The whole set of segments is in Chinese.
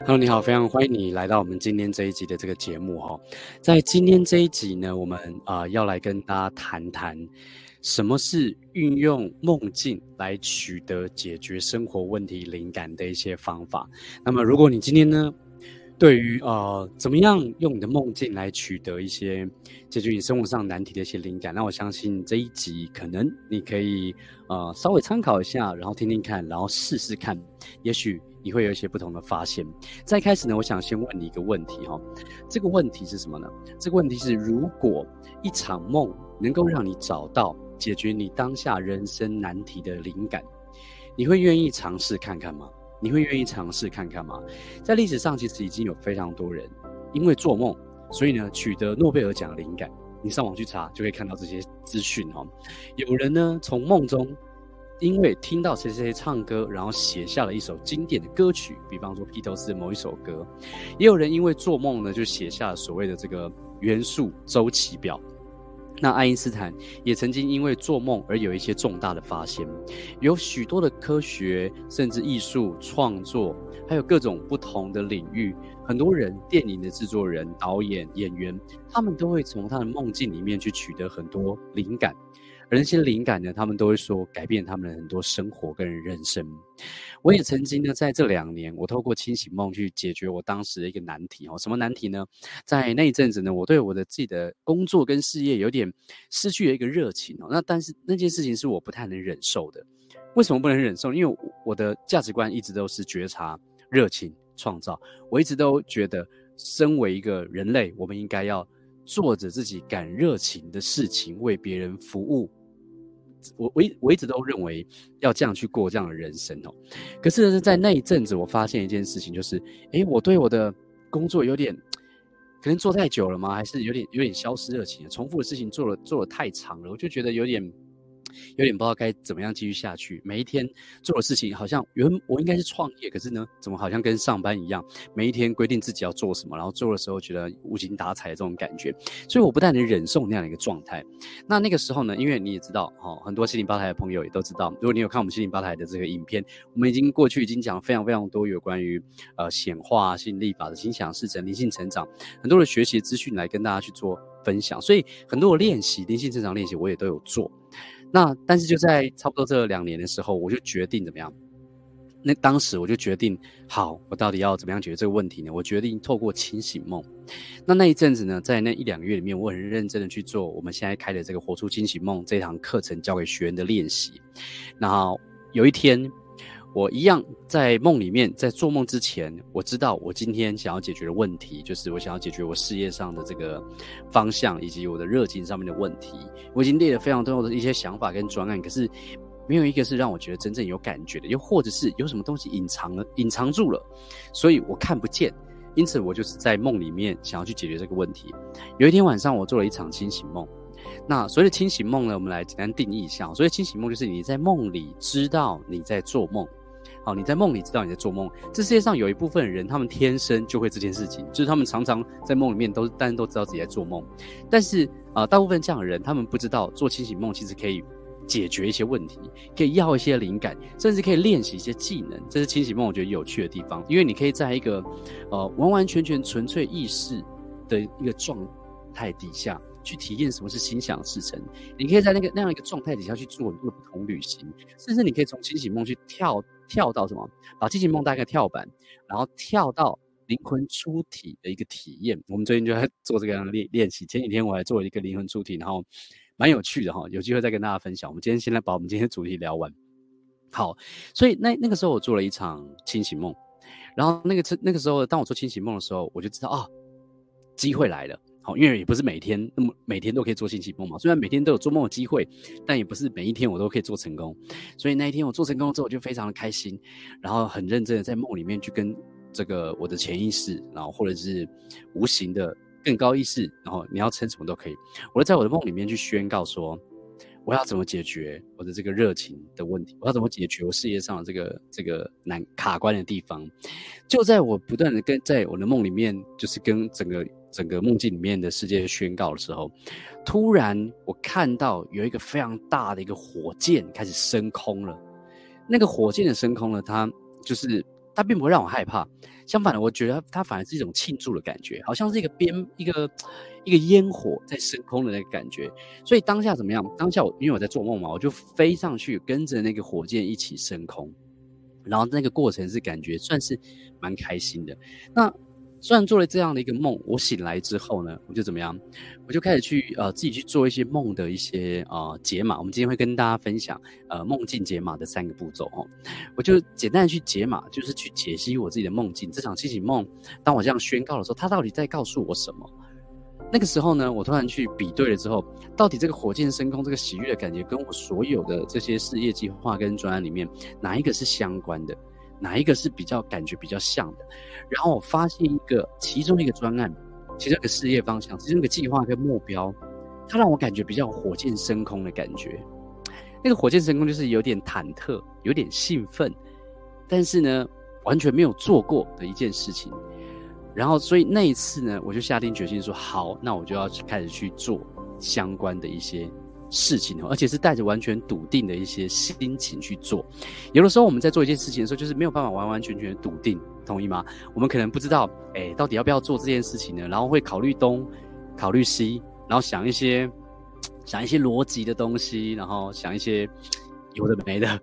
Hello，你好，非常欢迎你来到我们今天这一集的这个节目哈。在今天这一集呢，我们啊、呃、要来跟大家谈谈什么是运用梦境来取得解决生活问题灵感的一些方法。那么，如果你今天呢，对于呃怎么样用你的梦境来取得一些解决你生活上难题的一些灵感，那我相信这一集可能你可以呃稍微参考一下，然后听听看，然后试试看，也许你会有一些不同的发现。在开始呢，我想先问你一个问题哈，这个问题是什么呢？这个问题是，如果一场梦能够让你找到解决你当下人生难题的灵感，你会愿意尝试看看吗？你会愿意尝试看看吗？在历史上，其实已经有非常多人因为做梦，所以呢取得诺贝尔奖的灵感。你上网去查，就可以看到这些资讯哈。有人呢从梦中，因为听到谁谁谁唱歌，然后写下了一首经典的歌曲，比方说披头士的某一首歌。也有人因为做梦呢，就写下了所谓的这个元素周期表。那爱因斯坦也曾经因为做梦而有一些重大的发现，有许多的科学，甚至艺术创作，还有各种不同的领域，很多人，电影的制作人、导演、演员，他们都会从他的梦境里面去取得很多灵感。而那些灵感呢，他们都会说改变他们的很多生活跟人生。我也曾经呢，在这两年，我透过清醒梦去解决我当时的一个难题哦。什么难题呢？在那一阵子呢，我对我的自己的工作跟事业有点失去了一个热情哦。那但是那件事情是我不太能忍受的。为什么不能忍受？因为我的价值观一直都是觉察、热情、创造。我一直都觉得，身为一个人类，我们应该要。做着自己感热情的事情，为别人服务。我我一我一直都认为要这样去过这样的人生哦。可是呢，在那一阵子，我发现一件事情，就是，诶，我对我的工作有点，可能做太久了吗？还是有点有点消失热情，重复的事情做了做了太长了，我就觉得有点。有点不知道该怎么样继续下去。每一天做的事情好像原我应该是创业，可是呢，怎么好像跟上班一样？每一天规定自己要做什么，然后做的时候觉得无精打采的这种感觉，所以我不太能忍受那样的一个状态。那那个时候呢，因为你也知道，哈，很多心灵吧台的朋友也都知道，如果你有看我们心灵吧台的这个影片，我们已经过去已经讲了非常非常多有关于呃显化、吸引力法的心想事成、灵性成长很多的学习资讯来跟大家去做分享，所以很多的练习灵性成长练习我也都有做。那但是就在差不多这两年的时候，我就决定怎么样？那当时我就决定，好，我到底要怎么样解决这个问题呢？我决定透过清醒梦。那那一阵子呢，在那一两个月里面，我很认真的去做我们现在开的这个活出清醒梦这堂课程教给学员的练习。然后有一天。我一样在梦里面，在做梦之前，我知道我今天想要解决的问题，就是我想要解决我事业上的这个方向，以及我的热情上面的问题。我已经列了非常多的一些想法跟专案，可是没有一个是让我觉得真正有感觉的，又或者是有什么东西隐藏了、隐藏住了，所以我看不见。因此，我就是在梦里面想要去解决这个问题。有一天晚上，我做了一场清醒梦。那所谓的清醒梦呢，我们来简单定义一下。所谓清醒梦，就是你在梦里知道你在做梦。好，你在梦里知道你在做梦。这世界上有一部分人，他们天生就会这件事情，就是他们常常在梦里面都，但是都知道自己在做梦。但是啊、呃，大部分这样的人，他们不知道做清醒梦其实可以解决一些问题，可以要一些灵感，甚至可以练习一些技能。这是清醒梦我觉得有趣的地方，因为你可以在一个呃完完全全纯粹意识的一个状态底下。去体验什么是心想事成，你可以在那个那样一个状态底下去做很多的不同旅行，甚至你可以从清醒梦去跳跳到什么，把清醒梦搭个跳板，然后跳到灵魂出体的一个体验。我们最近就在做这个样的练练习，前几天我还做了一个灵魂出体，然后蛮有趣的哈，有机会再跟大家分享。我们今天先来把我们今天的主题聊完。好，所以那那个时候我做了一场清醒梦，然后那个那个时候当我做清醒梦的时候，我就知道啊，机会来了。好，因为也不是每天那么每天都可以做信息梦嘛。虽然每天都有做梦的机会，但也不是每一天我都可以做成功。所以那一天我做成功之后，我就非常的开心，然后很认真的在梦里面去跟这个我的潜意识，然后或者是无形的更高意识，然后你要称什么都可以。我就在我的梦里面去宣告说，我要怎么解决我的这个热情的问题，我要怎么解决我事业上的这个这个难卡关的地方。就在我不断的跟在我的梦里面，就是跟整个。整个梦境里面的世界宣告的时候，突然我看到有一个非常大的一个火箭开始升空了。那个火箭的升空呢，它就是它并不会让我害怕，相反的，我觉得它反而是一种庆祝的感觉，好像是一个边一个一个烟火在升空的那个感觉。所以当下怎么样？当下我因为我在做梦嘛，我就飞上去跟着那个火箭一起升空，然后那个过程是感觉算是蛮开心的。那。虽然做了这样的一个梦，我醒来之后呢，我就怎么样？我就开始去呃自己去做一些梦的一些呃解码。我们今天会跟大家分享呃梦境解码的三个步骤哦。我就简单的去解码，就是去解析我自己的梦境。这场清醒梦，当我这样宣告的时候，它到底在告诉我什么？那个时候呢，我突然去比对了之后，到底这个火箭升空这个喜悦的感觉，跟我所有的这些事业计划跟专案里面，哪一个是相关的？哪一个是比较感觉比较像的？然后我发现一个，其中一个专案，其中一个事业方向，其中一个计划跟目标，它让我感觉比较火箭升空的感觉。那个火箭升空就是有点忐忑，有点兴奋，但是呢，完全没有做过的一件事情。然后，所以那一次呢，我就下定决心说，好，那我就要开始去做相关的一些。事情，而且是带着完全笃定的一些心情去做。有的时候我们在做一件事情的时候，就是没有办法完完全全笃定，同意吗？我们可能不知道，哎、到底要不要做这件事情呢？然后会考虑东，考虑西，然后想一些，想一些逻辑的东西，然后想一些有的没的。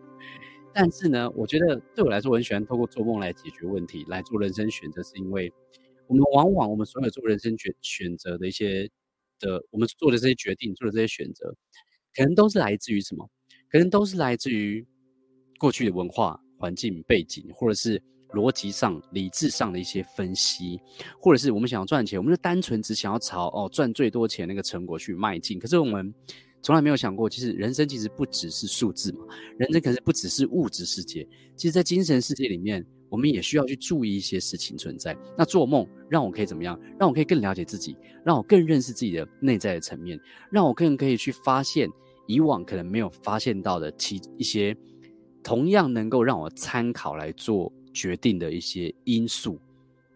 但是呢，我觉得对我来说，我很喜欢透过做梦来解决问题，来做人生选择，是因为我们往往我们所有做人生选选择的一些。的，我们做的这些决定，做的这些选择，可能都是来自于什么？可能都是来自于过去的文化环境背景，或者是逻辑上、理智上的一些分析，或者是我们想要赚钱，我们就单纯只想要朝哦赚最多钱那个成果去迈进。可是我们从来没有想过，其实人生其实不只是数字嘛，人生可是不只是物质世界，其实在精神世界里面。我们也需要去注意一些事情存在。那做梦让我可以怎么样？让我可以更了解自己，让我更认识自己的内在的层面，让我更可以去发现以往可能没有发现到的其一些同样能够让我参考来做决定的一些因素。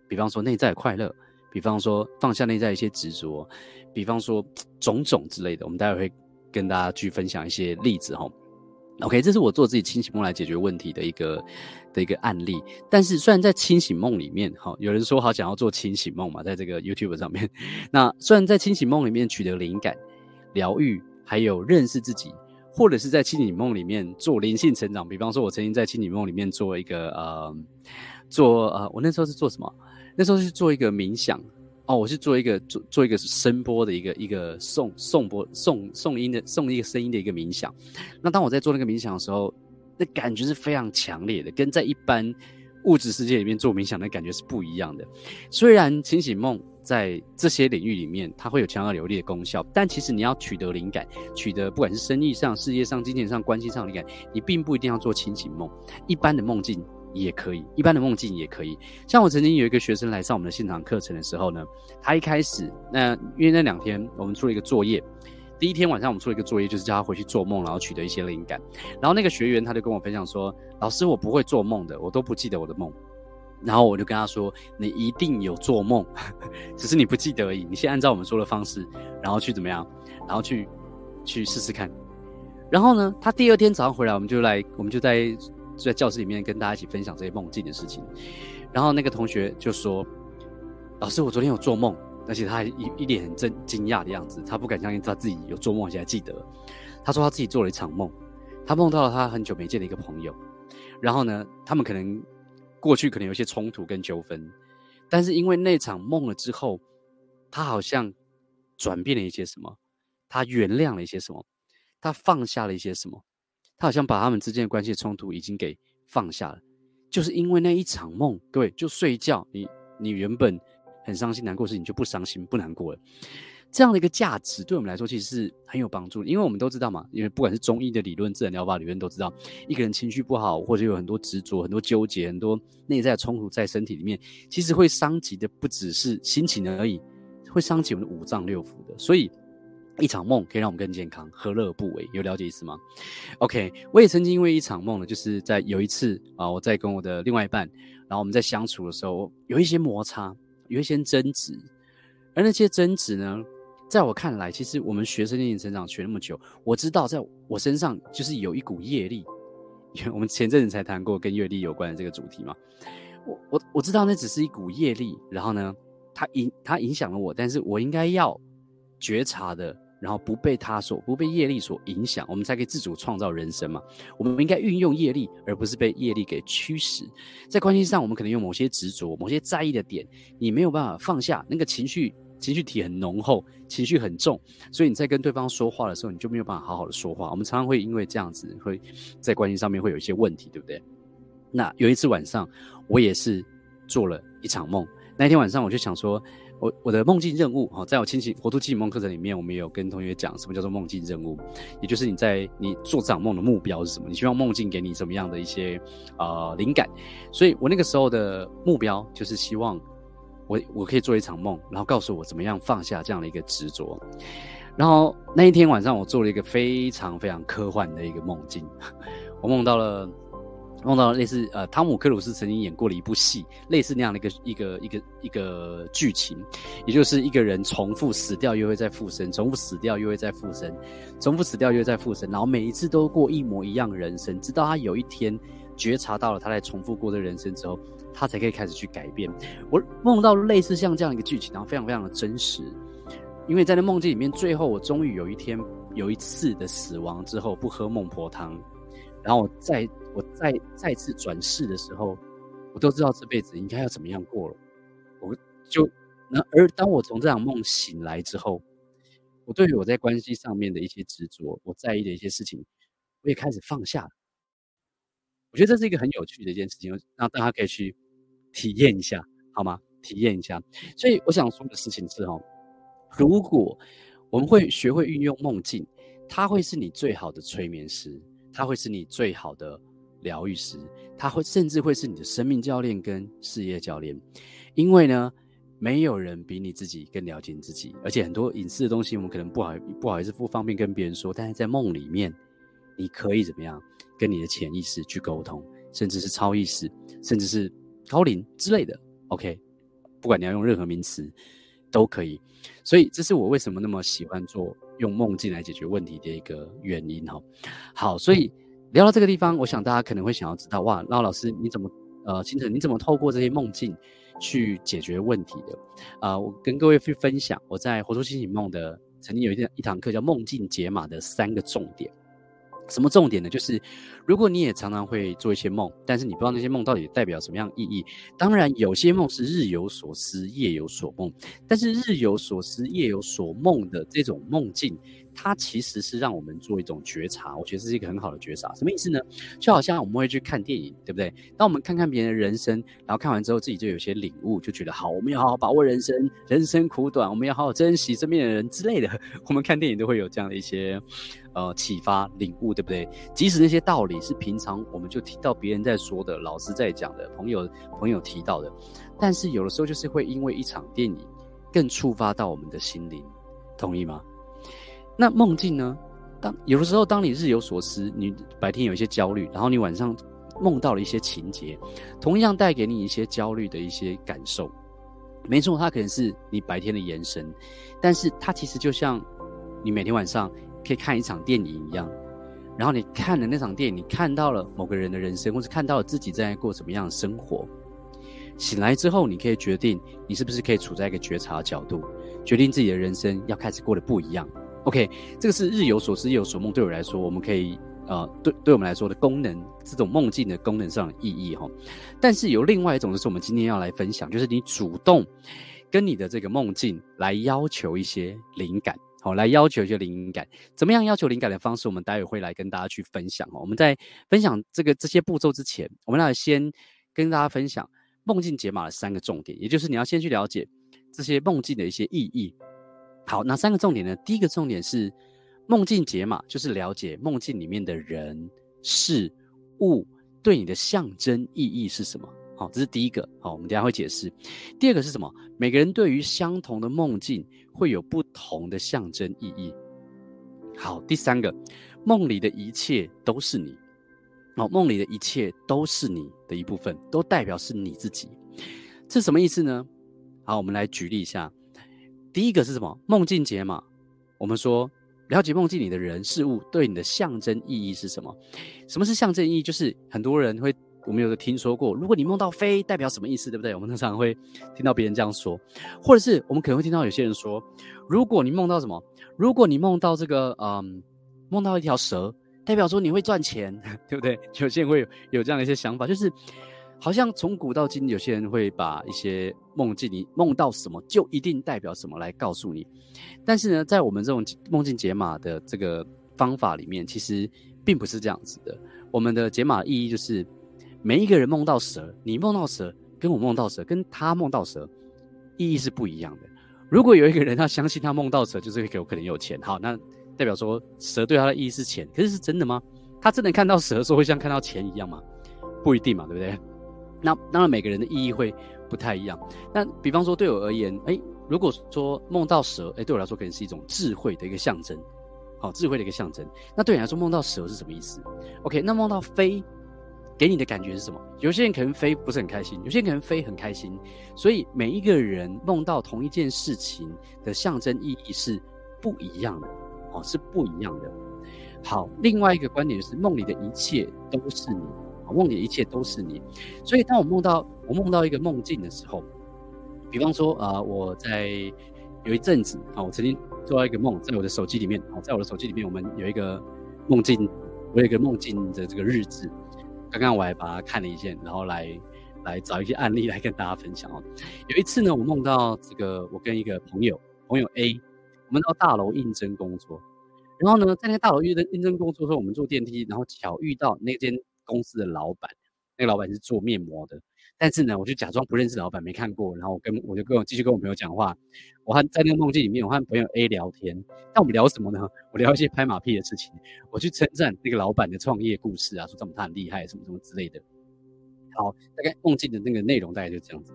比方说内在的快乐，比方说放下内在一些执着，比方说种种之类的。我们待会会跟大家去分享一些例子哈。OK，这是我做自己清醒梦来解决问题的一个的一个案例。但是，虽然在清醒梦里面，哈，有人说好想要做清醒梦嘛，在这个 YouTube 上面。那虽然在清醒梦里面取得灵感、疗愈，还有认识自己，或者是在清醒梦里面做灵性成长。比方说，我曾经在清醒梦里面做一个呃，做呃，我那时候是做什么？那时候是做一个冥想。哦，我是做一个做做一个声波的一个一个送送波送送音的送一个声音的一个冥想。那当我在做那个冥想的时候，那感觉是非常强烈的，跟在一般物质世界里面做冥想的感觉是不一样的。虽然清醒梦在这些领域里面它会有强而有力的功效，但其实你要取得灵感，取得不管是生意上、事业上、金钱上、关系上的灵感，你并不一定要做清醒梦，一般的梦境。也可以，一般的梦境也可以。像我曾经有一个学生来上我们的现场课程的时候呢，他一开始那因为那两天我们出了一个作业，第一天晚上我们出了一个作业，就是叫他回去做梦，然后取得一些灵感。然后那个学员他就跟我分享说：“老师，我不会做梦的，我都不记得我的梦。”然后我就跟他说：“你一定有做梦，只是你不记得而已。你先按照我们说的方式，然后去怎么样，然后去去试试看。”然后呢，他第二天早上回来，我们就来，我们就在。就在教室里面跟大家一起分享这些梦境的事情，然后那个同学就说：“老师，我昨天有做梦，而且他还一一脸很震惊讶的样子，他不敢相信他自己有做梦，而且还记得。他说他自己做了一场梦，他梦到了他很久没见的一个朋友，然后呢，他们可能过去可能有一些冲突跟纠纷，但是因为那场梦了之后，他好像转变了一些什么，他原谅了一些什么，他放下了一些什么。”他好像把他们之间的关系冲突已经给放下了，就是因为那一场梦，各位就睡觉，你你原本很伤心难过的事情就不伤心不难过了，这样的一个价值对我们来说其实是很有帮助的，因为我们都知道嘛，因为不管是中医的理论、自然疗法理论都知道，一个人情绪不好或者有很多执着、很多纠结、很多内在冲突在身体里面，其实会伤及的不只是心情而已，会伤及我们的五脏六腑的，所以。一场梦可以让我们更健康，何乐而不为？有了解意思吗？OK，我也曾经因为一场梦呢，就是在有一次啊，我在跟我的另外一半，然后我们在相处的时候，有一些摩擦，有一些争执，而那些争执呢，在我看来，其实我们学生年龄成长学那么久，我知道在我身上就是有一股业力，因为我们前阵子才谈过跟业力有关的这个主题嘛，我我我知道那只是一股业力，然后呢，它影它影响了我，但是我应该要觉察的，然后不被它所不被业力所影响，我们才可以自主创造人生嘛。我们应该运用业力，而不是被业力给驱使。在关系上，我们可能有某些执着、某些在意的点，你没有办法放下那个情绪，情绪体很浓厚，情绪很重，所以你在跟对方说话的时候，你就没有办法好好的说话。我们常常会因为这样子，会在关系上面会有一些问题，对不对？那有一次晚上，我也是做了一场梦。那天晚上，我就想说，我我的梦境任务哈，在我清醒活出清醒梦课程里面，我们也有跟同学讲什么叫做梦境任务，也就是你在你做这场梦的目标是什么？你希望梦境给你什么样的一些呃灵感？所以我那个时候的目标就是希望我我可以做一场梦，然后告诉我怎么样放下这样的一个执着。然后那一天晚上，我做了一个非常非常科幻的一个梦境，我梦到了。梦到类似呃，汤姆克鲁斯曾经演过的一部戏，类似那样的一个一个一个一个剧情，也就是一个人重复死掉又会再复生，重复死掉又会再复生，重复死掉又会再复生，然后每一次都过一模一样的人生，直到他有一天觉察到了他在重复过的人生之后，他才可以开始去改变。我梦到类似像这样一个剧情，然后非常非常的真实，因为在那梦境里面，最后我终于有一天有一次的死亡之后，不喝孟婆汤。然后我再我再再次转世的时候，我都知道这辈子应该要怎么样过了。我就那而当我从这场梦醒来之后，我对于我在关系上面的一些执着，我在意的一些事情，我也开始放下。我觉得这是一个很有趣的一件事情，让大家可以去体验一下，好吗？体验一下。所以我想说的事情是哦，如果我们会学会运用梦境，它会是你最好的催眠师。他会是你最好的疗愈师，他会甚至会是你的生命教练跟事业教练，因为呢，没有人比你自己更了解你自己，而且很多隐私的东西，我们可能不好不好意思不方便跟别人说，但是在梦里面，你可以怎么样跟你的潜意识去沟通，甚至是超意识，甚至是高灵之类的。OK，不管你要用任何名词都可以，所以这是我为什么那么喜欢做。用梦境来解决问题的一个原因哈，好，所以聊到这个地方，我想大家可能会想要知道，哇，那老师你怎么呃，清晨你怎么透过这些梦境去解决问题的？啊、我跟各位去分享，我在活出清醒梦的曾经有一一堂课叫梦境解码的三个重点。什么重点呢？就是如果你也常常会做一些梦，但是你不知道那些梦到底代表什么样意义。当然，有些梦是日有所思，夜有所梦，但是日有所思，夜有所梦的这种梦境。它其实是让我们做一种觉察，我觉得这是一个很好的觉察。什么意思呢？就好像我们会去看电影，对不对？当我们看看别人的人生，然后看完之后自己就有些领悟，就觉得好，我们要好好把握人生，人生苦短，我们要好好珍惜身边的人之类的。我们看电影都会有这样的一些呃启发、领悟，对不对？即使那些道理是平常我们就听到别人在说的、老师在讲的、朋友朋友提到的，但是有的时候就是会因为一场电影更触发到我们的心灵，同意吗？那梦境呢？当有的时候，当你日有所思，你白天有一些焦虑，然后你晚上梦到了一些情节，同样带给你一些焦虑的一些感受。没错，它可能是你白天的延伸，但是它其实就像你每天晚上可以看一场电影一样。然后你看了那场电影，你看到了某个人的人生，或是看到了自己正在过什么样的生活。醒来之后，你可以决定你是不是可以处在一个觉察的角度，决定自己的人生要开始过得不一样。OK，这个是日有所思，夜有所梦。对我来说，我们可以呃，对对我们来说的功能，这种梦境的功能上的意义哈。但是有另外一种，就是我们今天要来分享，就是你主动跟你的这个梦境来要求一些灵感，好，来要求一些灵感。怎么样要求灵感的方式，我们待会会来跟大家去分享哦。我们在分享这个这些步骤之前，我们来先跟大家分享梦境解码的三个重点，也就是你要先去了解这些梦境的一些意义。好，哪三个重点呢？第一个重点是梦境解码，就是了解梦境里面的人事物对你的象征意义是什么。好，这是第一个。好，我们等下会解释。第二个是什么？每个人对于相同的梦境会有不同的象征意义。好，第三个，梦里的一切都是你。好，梦里的一切都是你的一部分，都代表是你自己。这什么意思呢？好，我们来举例一下。第一个是什么？梦境解码。我们说，了解梦境里的人事物对你的象征意义是什么？什么是象征意义？就是很多人会我们有的听说过，如果你梦到飞，代表什么意思，对不对？我们常常会听到别人这样说，或者是我们可能会听到有些人说，如果你梦到什么，如果你梦到这个，嗯，梦到一条蛇，代表说你会赚钱，对不对？有些人会有，有这样的一些想法，就是好像从古到今，有些人会把一些梦境，你梦到什么就一定代表什么来告诉你。但是呢，在我们这种梦境解码的这个方法里面，其实并不是这样子的。我们的解码意义就是，每一个人梦到蛇，你梦到蛇，跟我梦到蛇，跟他梦到蛇，意义是不一样的。如果有一个人他相信他梦到蛇就是有可能有钱，好，那代表说蛇对他的意义是钱，可是是真的吗？他真的看到蛇的时候会像看到钱一样吗？不一定嘛，对不对？那当然每个人的意义会不太一样。那比方说对我而言，哎、如果说梦到蛇，哎、对我来说可能是一种智慧的一个象征。好，智慧的一个象征。那对你来说，梦到蛇是什么意思？OK，那梦到飞，给你的感觉是什么？有些人可能飞不是很开心，有些人可能飞很开心。所以每一个人梦到同一件事情的象征意义是不一样的，哦，是不一样的。好，另外一个观点是梦里的一切都是你，梦里一切都是你。所以当我梦到我梦到一个梦境的时候，比方说啊、我在有一阵子啊，我曾经。做到一个梦，在我的手机里面啊，在我的手机里面，我们有一个梦境，我有一个梦境的这个日志。刚刚我还把它看了一遍，然后来来找一些案例来跟大家分享哦。有一次呢，我梦到这个，我跟一个朋友，朋友 A，我们到大楼应征工作，然后呢，在那个大楼应征应征工作的时候，我们坐电梯，然后巧遇到那间公司的老板，那个老板是做面膜的。但是呢，我就假装不认识老板，没看过，然后我跟我就跟我继续跟我朋友讲话。我和在那个梦境里面，我和朋友 A 聊天。但我们聊什么呢？我聊一些拍马屁的事情。我去称赞那个老板的创业故事啊，说这么他很厉害，什么什么之类的。好，大概梦境的那个内容大概就这样子。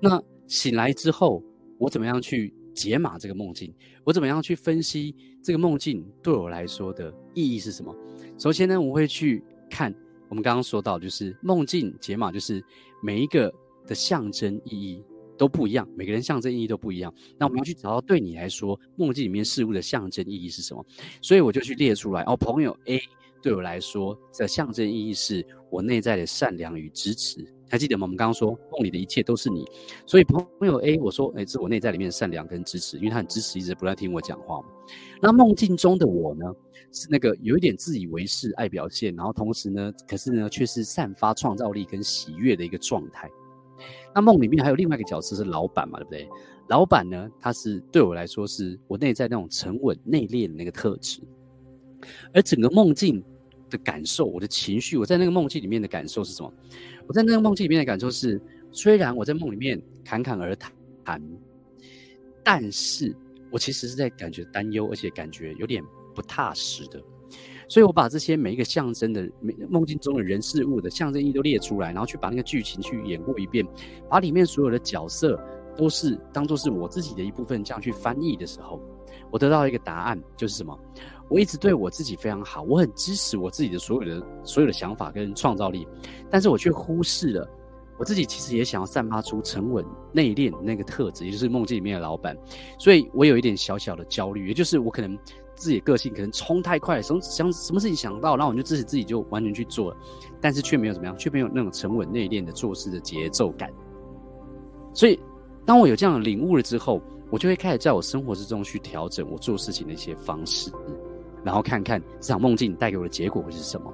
那醒来之后，我怎么样去解码这个梦境？我怎么样去分析这个梦境对我来说的意义是什么？首先呢，我会去看。我们刚刚说到，就是梦境解码，就是每一个的象征意义都不一样，每个人象征意义都不一样。那我们要去找到对你来说，梦境里面事物的象征意义是什么？所以我就去列出来。哦，朋友 A 对我来说的象征意义是我内在的善良与支持。还记得吗？我们刚刚说梦里的一切都是你，所以朋友 A 我说，哎，这是我内在里面的善良跟支持，因为他很支持，一直不断听我讲话。那梦境中的我呢，是那个有一点自以为是、爱表现，然后同时呢，可是呢，却是散发创造力跟喜悦的一个状态。那梦里面还有另外一个角色是老板嘛，对不对？老板呢，他是对我来说是我内在那种沉稳内敛的那个特质，而整个梦境的感受，我的情绪，我在那个梦境里面的感受是什么？我在那个梦境里面的感受是，虽然我在梦里面侃侃而谈，但是我其实是在感觉担忧，而且感觉有点不踏实的。所以我把这些每一个象征的、每梦境中的人事物的象征意义都列出来，然后去把那个剧情去演过一遍，把里面所有的角色都是当做是我自己的一部分，这样去翻译的时候，我得到一个答案，就是什么？我一直对我自己非常好，我很支持我自己的所有的所有的想法跟创造力，但是我却忽视了我自己其实也想要散发出沉稳内敛那个特质，也就是梦境里面的老板，所以我有一点小小的焦虑，也就是我可能自己的个性可能冲太快，什么想什么事情想到，然后我就支持自己就完全去做了，但是却没有怎么样，却没有那种沉稳内敛的做事的节奏感。所以当我有这样的领悟了之后，我就会开始在我生活之中去调整我做事情的一些方式。然后看看这场梦境带给我的结果会是什么。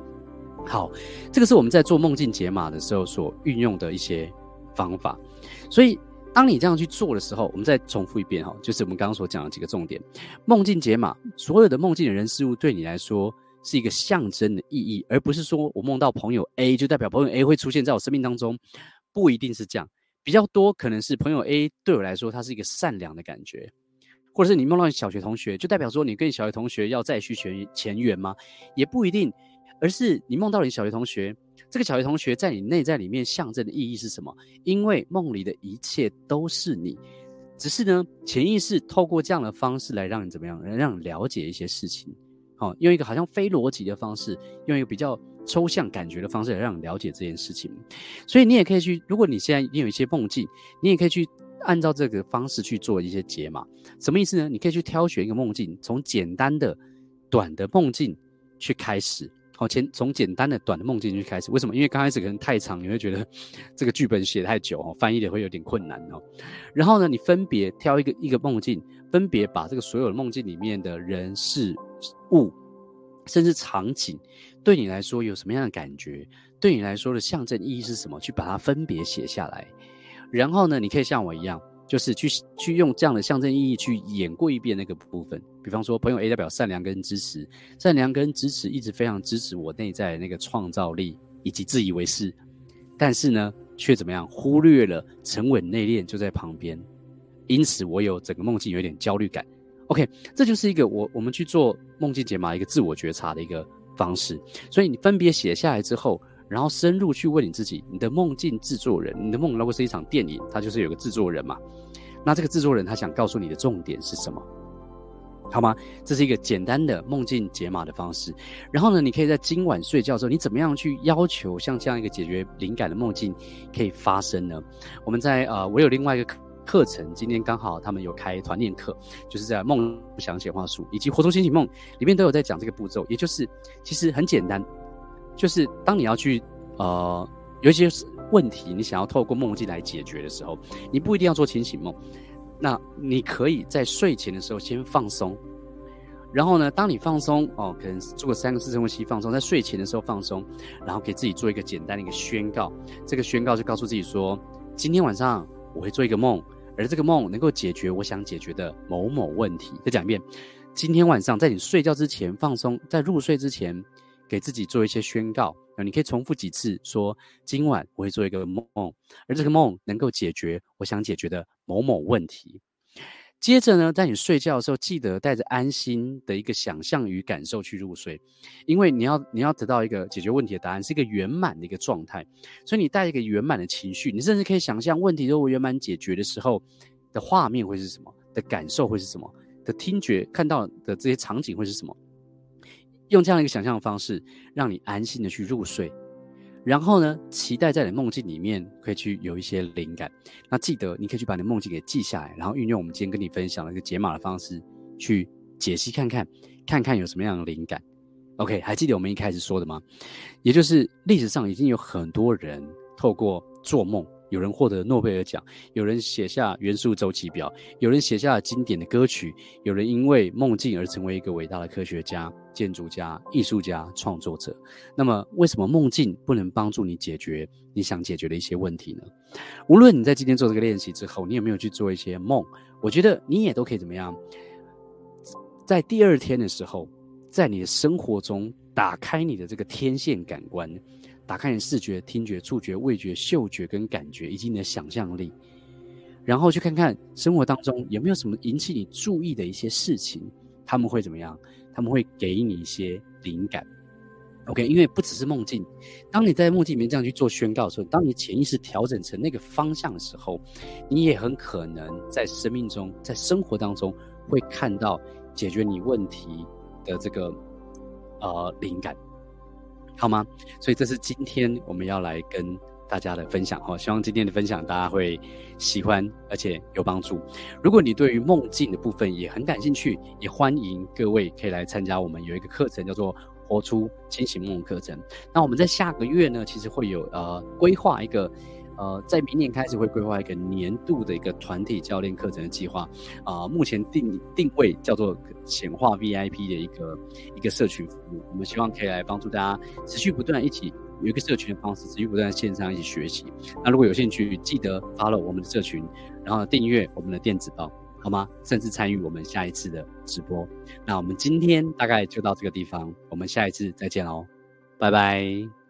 好，这个是我们在做梦境解码的时候所运用的一些方法。所以，当你这样去做的时候，我们再重复一遍哈，就是我们刚刚所讲的几个重点：梦境解码，所有的梦境的人事物对你来说是一个象征的意义，而不是说我梦到朋友 A 就代表朋友 A 会出现在我生命当中，不一定是这样。比较多可能是朋友 A 对我来说，他是一个善良的感觉。或者是你梦到你小学同学，就代表说你跟小学同学要再续前前缘吗？也不一定，而是你梦到你小学同学，这个小学同学在你内在里面象征的意义是什么？因为梦里的一切都是你，只是呢，潜意识透过这样的方式来让你怎么样，来让你了解一些事情，好，用一个好像非逻辑的方式，用一个比较抽象感觉的方式来让你了解这件事情。所以你也可以去，如果你现在你有一些梦境，你也可以去。按照这个方式去做一些解码，什么意思呢？你可以去挑选一个梦境，从简单的、短的梦境去开始，好，先从简单的短的梦境去开始。为什么？因为刚开始可能太长，你会觉得 这个剧本写太久哦，翻译的会有点困难哦。然后呢，你分别挑一个一个梦境，分别把这个所有的梦境里面的人事物，甚至场景，对你来说有什么样的感觉？对你来说的象征意义是什么？去把它分别写下来。然后呢，你可以像我一样。就是去去用这样的象征意义去演过一遍那个部分，比方说朋友 A 代表善良跟支持，善良跟支持一直非常支持我内在的那个创造力以及自以为是，但是呢，却怎么样忽略了沉稳内敛就在旁边，因此我有整个梦境有点焦虑感。OK，这就是一个我我们去做梦境解码一个自我觉察的一个方式，所以你分别写下来之后。然后深入去问你自己，你的梦境制作人，你的梦如果是一场电影，它就是有个制作人嘛。那这个制作人他想告诉你的重点是什么？好吗？这是一个简单的梦境解码的方式。然后呢，你可以在今晚睡觉的时候，你怎么样去要求像这样一个解决灵感的梦境可以发生呢？我们在呃，我有另外一个课程，今天刚好他们有开团练课，就是在梦想显化术以及活出清醒梦里面都有在讲这个步骤，也就是其实很简单。就是当你要去，呃，有一些问题，你想要透过梦境来解决的时候，你不一定要做清醒梦，那你可以在睡前的时候先放松，然后呢，当你放松哦，可能做个三个四深呼吸放松，在睡前的时候放松，然后给自己做一个简单的一个宣告，这个宣告就告诉自己说，今天晚上我会做一个梦，而这个梦能够解决我想解决的某某问题。再讲一遍，今天晚上在你睡觉之前放松，在入睡之前。给自己做一些宣告啊，你可以重复几次说：“今晚我会做一个梦，而这个梦能够解决我想解决的某某问题。”接着呢，在你睡觉的时候，记得带着安心的一个想象与感受去入睡，因为你要你要得到一个解决问题的答案，是一个圆满的一个状态，所以你带一个圆满的情绪，你甚至可以想象问题都圆满解决的时候的画面会是什么，的感受会是什么，的听觉看到的这些场景会是什么。用这样一个想象的方式，让你安心的去入睡，然后呢，期待在你梦境里面可以去有一些灵感。那记得你可以去把你的梦境给记下来，然后运用我们今天跟你分享的一个解码的方式去解析看看，看看有什么样的灵感。OK，还记得我们一开始说的吗？也就是历史上已经有很多人透过做梦。有人获得诺贝尔奖，有人写下元素周期表，有人写下经典的歌曲，有人因为梦境而成为一个伟大的科学家、建筑家、艺术家、创作者。那么，为什么梦境不能帮助你解决你想解决的一些问题呢？无论你在今天做这个练习之后，你有没有去做一些梦，我觉得你也都可以怎么样，在第二天的时候，在你的生活中打开你的这个天线感官。打开你视觉、听觉、触觉、味觉、嗅觉跟感觉，以及你的想象力，然后去看看生活当中有没有什么引起你注意的一些事情，他们会怎么样？他们会给你一些灵感。OK，因为不只是梦境，当你在梦境里面这样去做宣告的时候，当你潜意识调整成那个方向的时候，你也很可能在生命中、在生活当中会看到解决你问题的这个呃灵感。好吗？所以这是今天我们要来跟大家的分享哈，希望今天的分享大家会喜欢，而且有帮助。如果你对于梦境的部分也很感兴趣，也欢迎各位可以来参加我们有一个课程，叫做“活出清醒梦”课程。那我们在下个月呢，其实会有呃规划一个。呃，在明年开始会规划一个年度的一个团体教练课程的计划，啊、目前定定位叫做显化 VIP 的一个一个社群服务，我们希望可以来帮助大家持续不断一起有一个社群的方式，持续不断线上一起学习。那如果有兴趣，记得 follow 我们的社群，然后订阅我们的电子报，好吗？甚至参与我们下一次的直播。那我们今天大概就到这个地方，我们下一次再见喽，拜拜。